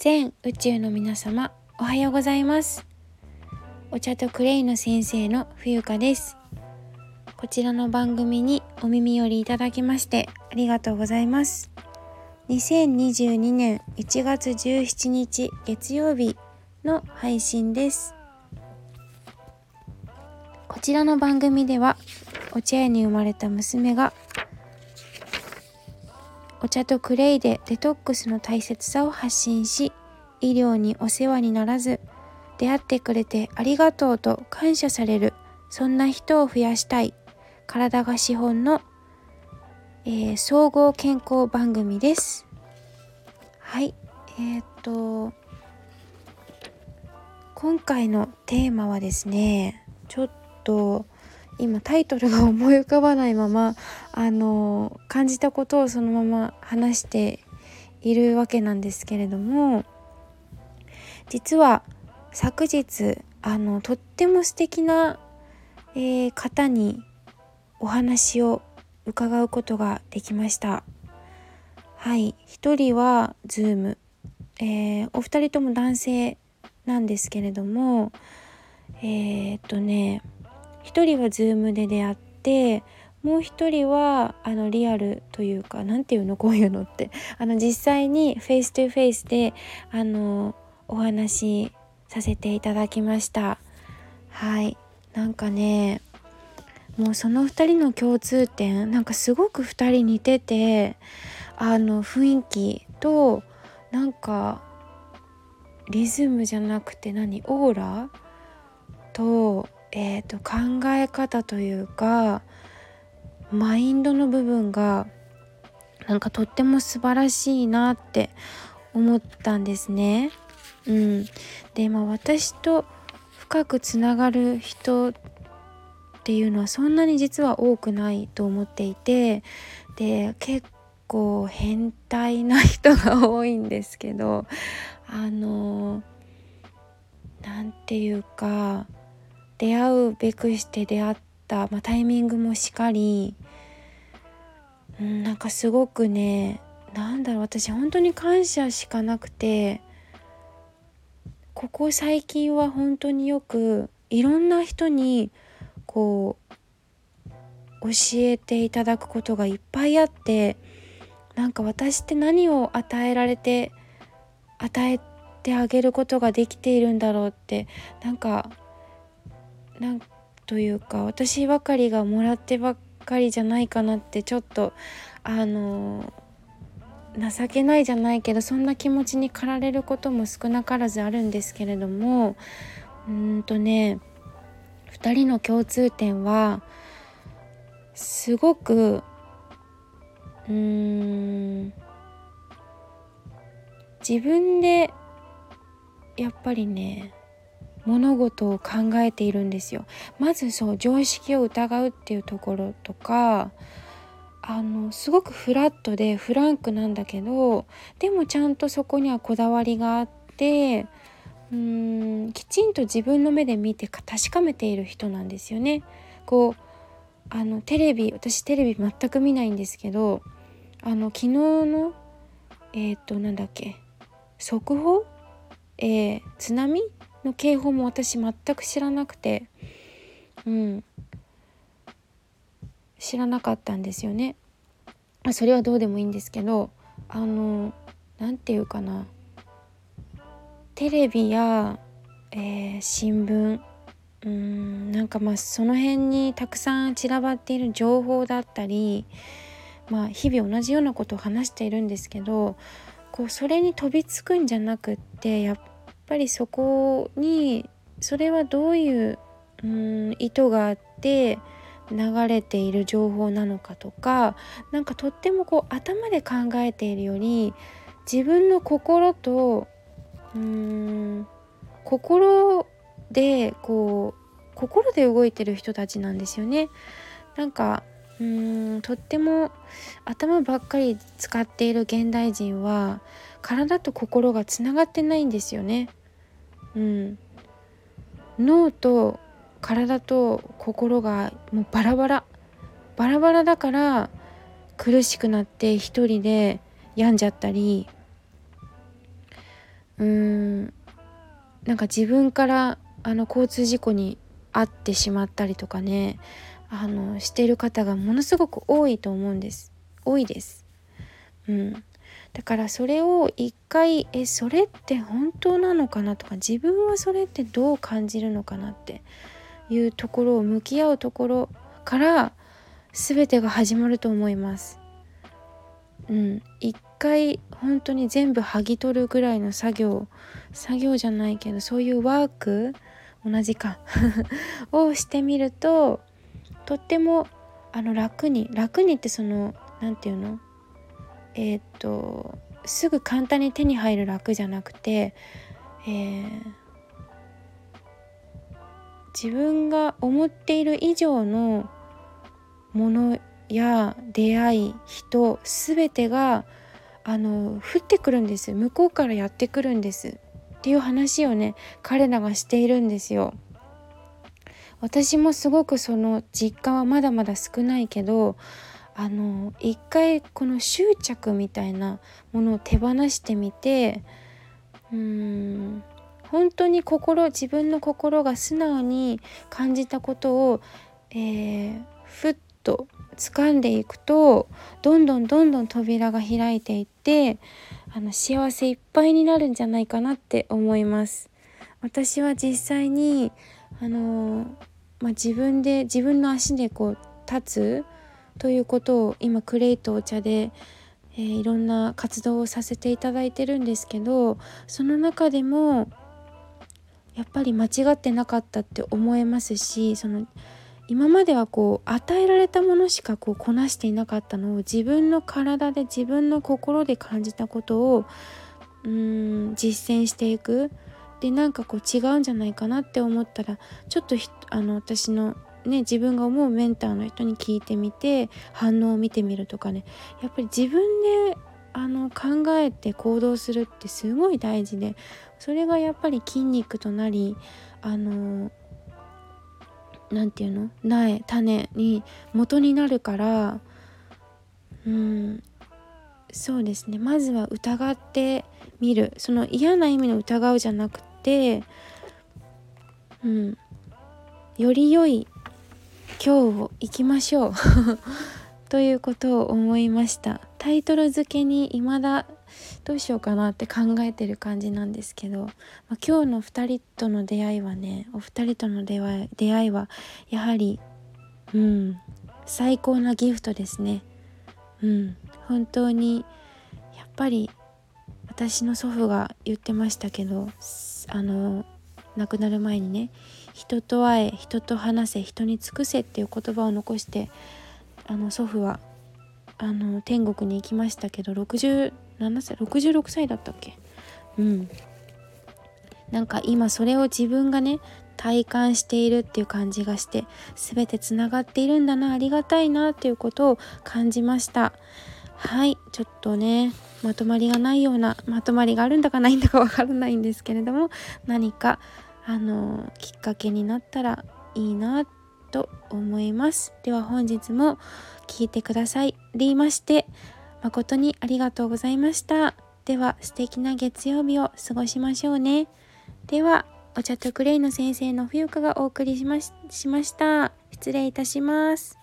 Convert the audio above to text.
全宇宙の皆様おはようございます。お茶とクレイの先生の冬香です。こちらの番組にお耳寄りいただきましてありがとうございます。2022年1月17日月曜日の配信です。こちらの番組ではお茶屋に生まれた娘がお茶とクレイでデトックスの大切さを発信し医療にお世話にならず出会ってくれてありがとうと感謝されるそんな人を増やしたい体が資本の、えー、総合健康番組です。はいえー、っと今回のテーマはですねちょっと今タイトルが思い浮かばないままあの感じたことをそのまま話しているわけなんですけれども実は昨日あのとっても素敵な、えー、方にお話を伺うことができました。はい一人は Zoom、えー、お二人とも男性なんですけれどもえー、っとね1人は Zoom で出会ってもう1人はあのリアルというか何て言うのこういうのって。あの実際にフェイス2フェイスであのお話しさせていただきました。はい。なんかねもうその2人の共通点なんかすごく2人似ててあの雰囲気となんかリズムじゃなくて何オーラとえーと、考え方というかマインドの部分がなんかとっても素晴らしいなって思ったんですね。うん、でまあ私と深くつながる人っていうのはそんなに実は多くないと思っていてで結構変態な人が多いんですけどあの何て言うか出会うべくして出会った、まあ、タイミングもしかり、うん、なんかすごくねなんだろう私本当に感謝しかなくてここ最近は本当によくいろんな人にこう教えていただくことがいっぱいあってなんか私って何を与えられて与えてあげることができているんだろうってなんかなんというか私ばかりがもらってばっかりじゃないかなってちょっとあの情けないじゃないけどそんな気持ちに駆られることも少なからずあるんですけれどもうんとね2人の共通点はすごくうーん自分でやっぱりね物事を考えているんですよ。まずそう常識を疑うっていうところとかあのすごくフラットでフランクなんだけどでもちゃんとそこにはこだわりがあってうーんきちんと自分の目で見て確かめている人なんですよね。こうあのテレビ私テレビ全く見ないんですけどあの昨日のえっ、ー、となんだっけ速報？えー、津波？の警報も私全く知らなくてうん知らなかったんですよね。それはどうでもいいんですけどあの何て言うかなテレビや、えー、新聞うんなんかまあその辺にたくさん散らばっている情報だったりまあ日々同じようなことを話しているんですけどこうそれに飛びつくんじゃなくってやっぱりそこにそれはどういううん意図があって流れている情報なのかとかなんかとってもこう頭で考えているより自分の心とうーん心でこう心で動いてる人たちなんですよね。なんかうーんとっても頭ばっかり使っている現代人は体と心がつながってないんですよね。うん、脳と体と心がもうバラバラ。バラバラだから苦しくなって一人で病んじゃったり。うーん。なんか自分からあの交通事故に遭ってしまったりとかね。あのしてる方がものすごく多いと思うんです。多いです。うん、だからそれを一回えそれって本当なのかな？とか自分はそれってどう感じるのかな？っていうところを向き合うところから全てが始まると思います。うん、一回本当に全部剥ぎ取るぐらいの作業作業じゃないけどそういうワーク同じか をしてみるととってもあの楽に楽にってその何て言うの？えー、っとすぐ簡単に手に入る楽じゃなくて、えー、自分が思っている以上のものや出会い人全てがあの降ってくるんです向こうからやってくるんですっていう話をね彼らがしているんですよ。私もすごくその実感はまだまだ少ないけどあの一回この執着みたいなものを手放してみてうーん本当に心自分の心が素直に感じたことを、えー、ふっと掴んでいくとどんどんどんどん扉が開いていってあの幸せいっぱいになるんじゃないかなって思います。私は実際にあのまあ、自分で自分の足でこう立つということを今クレイとお茶で、えー、いろんな活動をさせていただいてるんですけどその中でもやっぱり間違ってなかったって思えますしその今まではこう与えられたものしかこうこなしていなかったのを自分の体で自分の心で感じたことをうーん実践していく。でなんかこう違うんじゃないかなって思ったらちょっとあの私のね、自分が思うメンターの人に聞いてみて反応を見てみるとかね。やっぱり自分であの考えて行動するってすごい大事でそれがやっぱり筋肉となりあの何て言うの？苗種に元になるからうんそうですね。まずは疑ってみる。その嫌な意味の疑うじゃなくてうんより良い今日を生きましょう。ということを思いました。タイトル付けに未だどうしようかなって考えてる感じなんですけど、まあ、今日の2人との出会いはねお二人との出会い出会いはやはりうん最高なギフトですね。うん本当にやっぱり私の祖父が言ってましたけどあの亡くなる前にね人と会え人と話せ人に尽くせっていう言葉を残してあの祖父はあの天国に行きましたけど67歳66歳だったっけ？うん。なんか今それを自分がね体感しているっていう感じがして全てつながっているんだなありがたいなっていうことを感じました。はいちょっとねまとまりがないようなまとまりがあるんだかないんだかわからないんですけれども何かあのきっかけになったらいいなと思います。では本日も聴いてください。でいまして誠にありがとうございました。では素敵な月曜日を過ごしましょうね。ではお茶とクレイの先生の冬香がお送りしましました。失礼いたします。